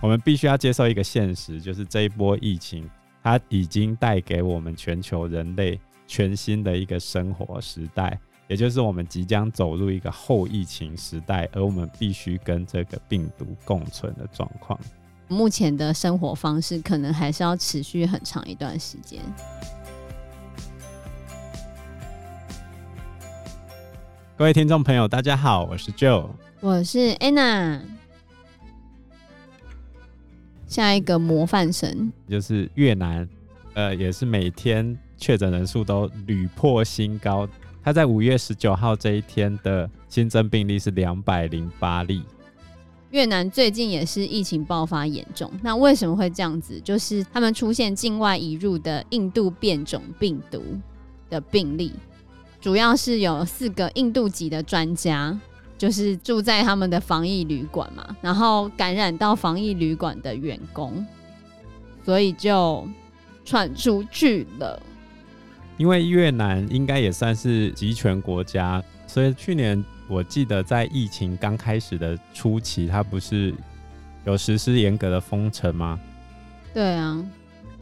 我们必须要接受一个现实，就是这一波疫情，它已经带给我们全球人类全新的一个生活时代，也就是我们即将走入一个后疫情时代，而我们必须跟这个病毒共存的状况。目前的生活方式可能还是要持续很长一段时间。各位听众朋友，大家好，我是 Joe，我是 Anna。下一个模范生就是越南，呃，也是每天确诊人数都屡破新高。他在五月十九号这一天的新增病例是两百零八例。越南最近也是疫情爆发严重，那为什么会这样子？就是他们出现境外移入的印度变种病毒的病例，主要是有四个印度籍的专家，就是住在他们的防疫旅馆嘛，然后感染到防疫旅馆的员工，所以就传出去了。因为越南应该也算是集权国家，所以去年。我记得在疫情刚开始的初期，它不是有实施严格的封城吗？对啊，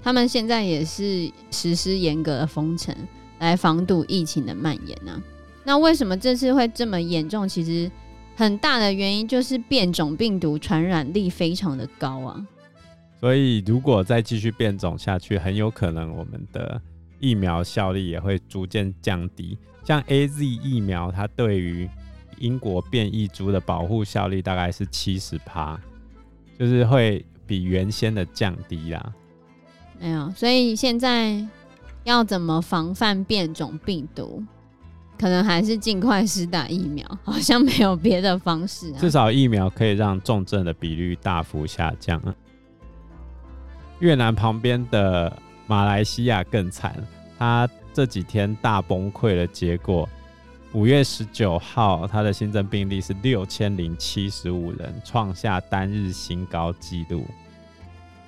他们现在也是实施严格的封城来防堵疫情的蔓延呢、啊。那为什么这次会这么严重？其实很大的原因就是变种病毒传染力非常的高啊。所以如果再继续变种下去，很有可能我们的疫苗效力也会逐渐降低。像 AZ 疫苗，它对于英国变异株的保护效力大概是七十趴，就是会比原先的降低啦。没有，所以现在要怎么防范变种病毒，可能还是尽快施打疫苗，好像没有别的方式。至少疫苗可以让重症的比率大幅下降。越南旁边的马来西亚更惨，它这几天大崩溃的结果。五月十九号，它的新增病例是六千零七十五人，创下单日新高纪录。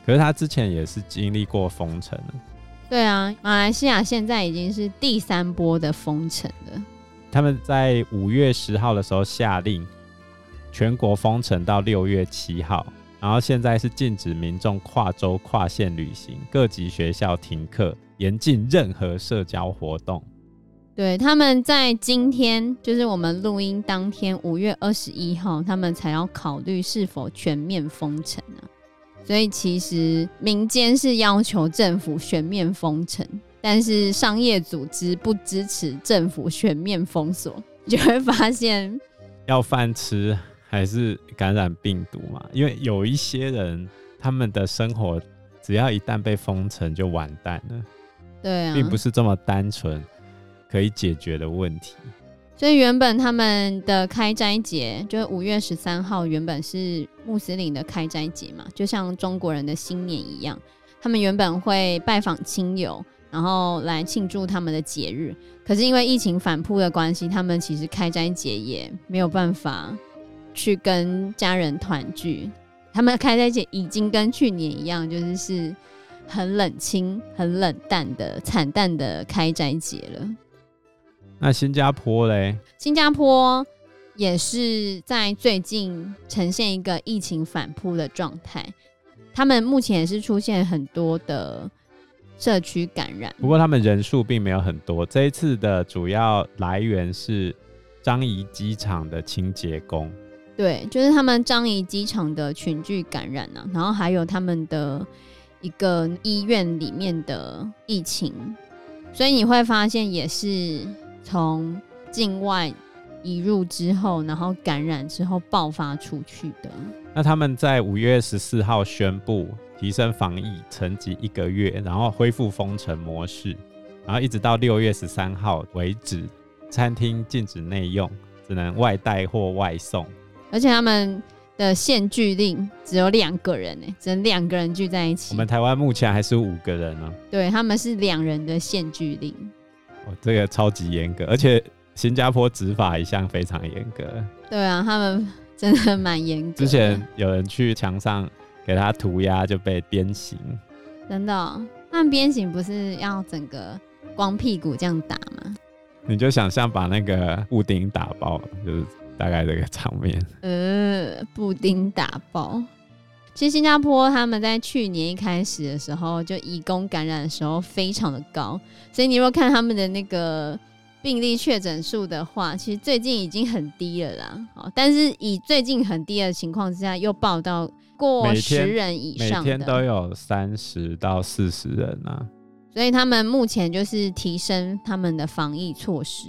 可是它之前也是经历过封城。对啊，马来西亚现在已经是第三波的封城了。他们在五月十号的时候下令全国封城到六月七号，然后现在是禁止民众跨州跨县旅行，各级学校停课，严禁任何社交活动。对，他们在今天，就是我们录音当天，五月二十一号，他们才要考虑是否全面封城啊。所以其实民间是要求政府全面封城，但是商业组织不支持政府全面封锁，你 就会发现要饭吃还是感染病毒嘛？因为有一些人，他们的生活只要一旦被封城就完蛋了。对啊，并不是这么单纯。可以解决的问题，所以原本他们的开斋节就是五月十三号，原本是穆斯林的开斋节嘛，就像中国人的新年一样，他们原本会拜访亲友，然后来庆祝他们的节日。可是因为疫情反扑的关系，他们其实开斋节也没有办法去跟家人团聚。他们开斋节已经跟去年一样，就是是很冷清、很冷淡的惨淡的开斋节了。那新加坡嘞？新加坡也是在最近呈现一个疫情反扑的状态，他们目前也是出现很多的社区感染。不过他们人数并没有很多。这一次的主要来源是樟宜机场的清洁工。对，就是他们樟宜机场的群聚感染啊，然后还有他们的一个医院里面的疫情，所以你会发现也是。从境外移入之后，然后感染之后爆发出去的。那他们在五月十四号宣布提升防疫层级一个月，然后恢复封城模式，然后一直到六月十三号为止，餐厅禁止内用，只能外带或外送。而且他们的限聚令只有两个人呢，只能两个人聚在一起。我们台湾目前还是五个人呢。对，他们是两人的限聚令。哦，这个超级严格，而且新加坡执法一向非常严格。对啊，他们真的蛮严格。之前有人去墙上给他涂鸦，就被鞭刑。真的哦？他们鞭刑不是要整个光屁股这样打吗？你就想象把那个布丁打爆，就是大概这个场面。呃，布丁打爆。其实新加坡他们在去年一开始的时候，就移工感染的时候非常的高，所以你如果看他们的那个病例确诊数的话，其实最近已经很低了啦。好，但是以最近很低的情况之下，又报到过十人以上的，每天都有三十到四十人啊。所以他们目前就是提升他们的防疫措施。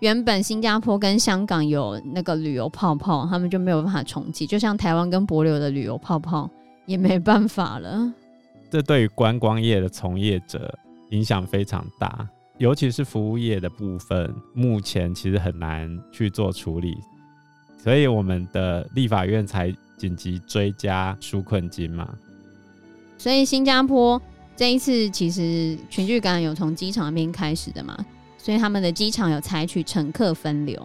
原本新加坡跟香港有那个旅游泡泡，他们就没有办法重启，就像台湾跟博流的旅游泡泡也没办法了。这对于观光业的从业者影响非常大，尤其是服务业的部分，目前其实很难去做处理。所以我们的立法院才紧急追加纾困金嘛。所以新加坡。这一次其实群聚感染有从机场那边开始的嘛，所以他们的机场有采取乘客分流，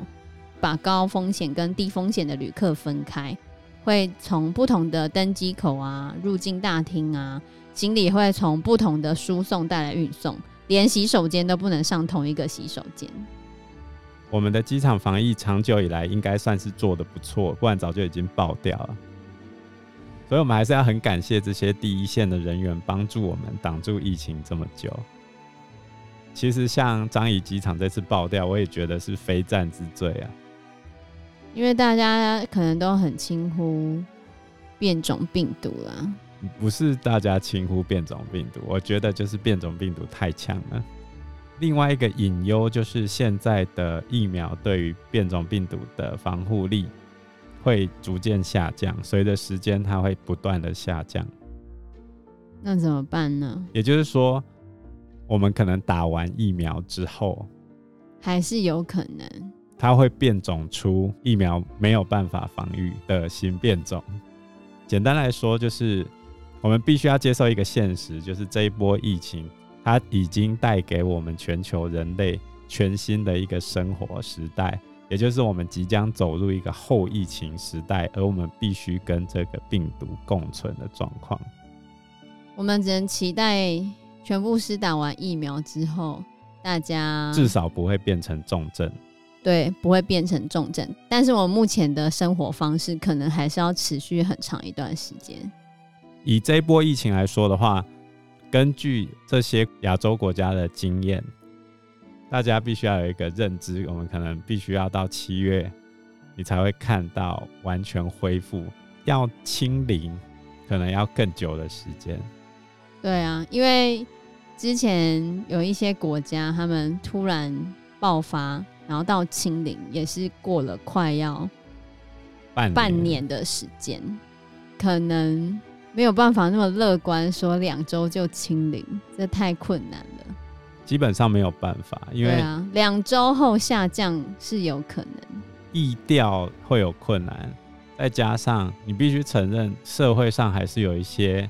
把高风险跟低风险的旅客分开，会从不同的登机口啊、入境大厅啊，行李会从不同的输送带来运送，连洗手间都不能上同一个洗手间。我们的机场防疫长久以来应该算是做得不错，不然早就已经爆掉了。所以，我们还是要很感谢这些第一线的人员帮助我们挡住疫情这么久。其实，像樟宜机场这次爆掉，我也觉得是非战之罪啊。因为大家可能都很轻忽变种病毒啦。不是大家轻忽变种病毒，我觉得就是变种病毒太强了。另外一个隐忧就是现在的疫苗对于变种病毒的防护力。会逐渐下降，随着时间它会不断的下降。那怎么办呢？也就是说，我们可能打完疫苗之后，还是有可能它会变种出疫苗没有办法防御的新变种。简单来说，就是我们必须要接受一个现实，就是这一波疫情它已经带给我们全球人类全新的一个生活时代。也就是我们即将走入一个后疫情时代，而我们必须跟这个病毒共存的状况。我们只能期待全部施打完疫苗之后，大家至少不会变成重症。对，不会变成重症。但是我目前的生活方式可能还是要持续很长一段时间。以这一波疫情来说的话，根据这些亚洲国家的经验。大家必须要有一个认知，我们可能必须要到七月，你才会看到完全恢复。要清零，可能要更久的时间。对啊，因为之前有一些国家，他们突然爆发，然后到清零，也是过了快要半半年的时间，可能没有办法那么乐观，说两周就清零，这太困难了。基本上没有办法，因为两周后下降是有可能，意调会有困难，再加上你必须承认社会上还是有一些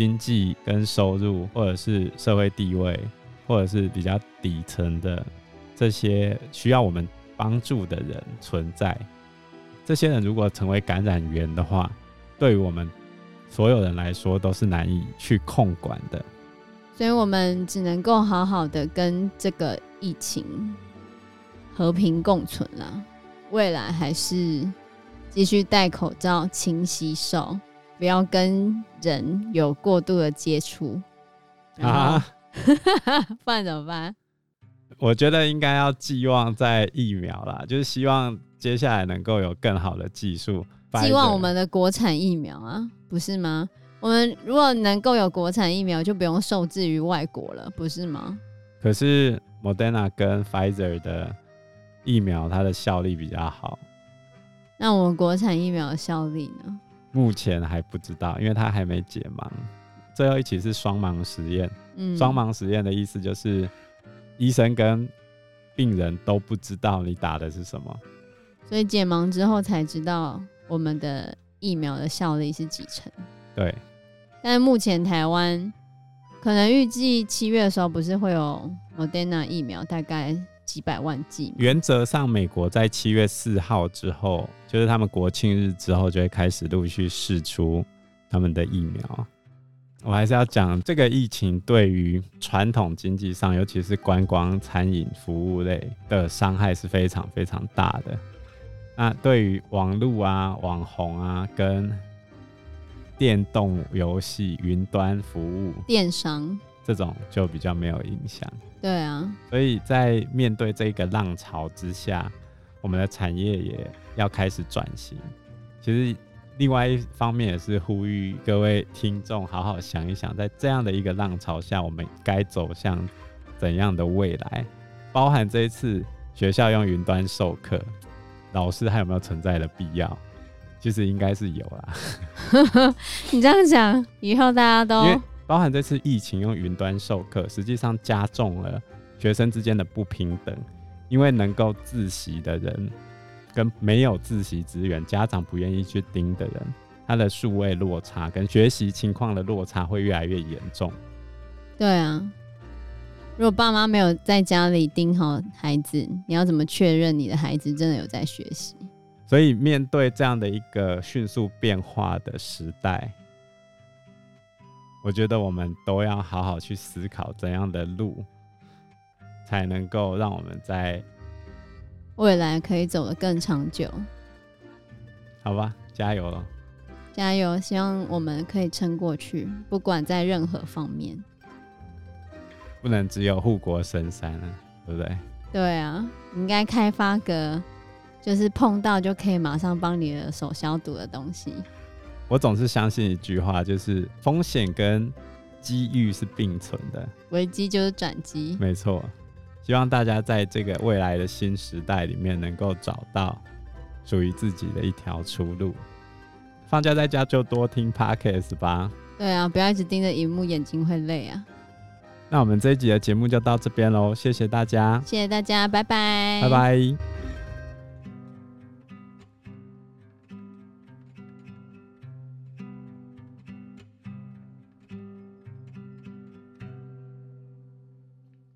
经济跟收入，或者是社会地位，或者是比较底层的这些需要我们帮助的人存在。这些人如果成为感染源的话，对于我们所有人来说都是难以去控管的。所以我们只能够好好的跟这个疫情和平共存了。未来还是继续戴口罩、勤洗手，不要跟人有过度的接触啊！不然怎么办？我觉得应该要寄望在疫苗啦，就是希望接下来能够有更好的技术。寄望我们的国产疫苗啊，不是吗？我们如果能够有国产疫苗，就不用受制于外国了，不是吗？可是 Moderna 跟 Pfizer 的疫苗，它的效力比较好。那我们国产疫苗的效力呢？目前还不知道，因为它还没解盲。最后一期是双盲实验。嗯，双盲实验的意思就是医生跟病人都不知道你打的是什么，所以解盲之后才知道我们的疫苗的效力是几成。对。但目前台湾可能预计七月的时候，不是会有 Moderna 疫苗，大概几百万剂。原则上，美国在七月四号之后，就是他们国庆日之后，就会开始陆续试出他们的疫苗。我还是要讲这个疫情对于传统经济上，尤其是观光、餐饮、服务类的伤害是非常非常大的。那对于网络啊、网红啊，跟电动游戏、云端服务、电商这种就比较没有影响。对啊，所以在面对这个浪潮之下，我们的产业也要开始转型。其实。另外一方面也是呼吁各位听众好好想一想，在这样的一个浪潮下，我们该走向怎样的未来？包含这一次学校用云端授课，老师还有没有存在的必要？其实应该是有啦。你这样讲，以后大家都 包含这次疫情用云端授课，实际上加重了学生之间的不平等，因为能够自习的人。跟没有自习资源、家长不愿意去盯的人，他的数位落差跟学习情况的落差会越来越严重。对啊，如果爸妈没有在家里盯好孩子，你要怎么确认你的孩子真的有在学习？所以面对这样的一个迅速变化的时代，我觉得我们都要好好去思考怎样的路，才能够让我们在。未来可以走得更长久，好吧，加油了，加油！希望我们可以撑过去，不管在任何方面，不能只有护国神山啊，对不对？对啊，应该开发个，就是碰到就可以马上帮你的手消毒的东西。我总是相信一句话，就是风险跟机遇是并存的，危机就是转机，没错。希望大家在这个未来的新时代里面，能够找到属于自己的一条出路。放假在家就多听 Podcast 吧。对啊，不要一直盯着荧幕，眼睛会累啊。那我们这一集的节目就到这边喽，谢谢大家，谢谢大家，拜拜，拜拜。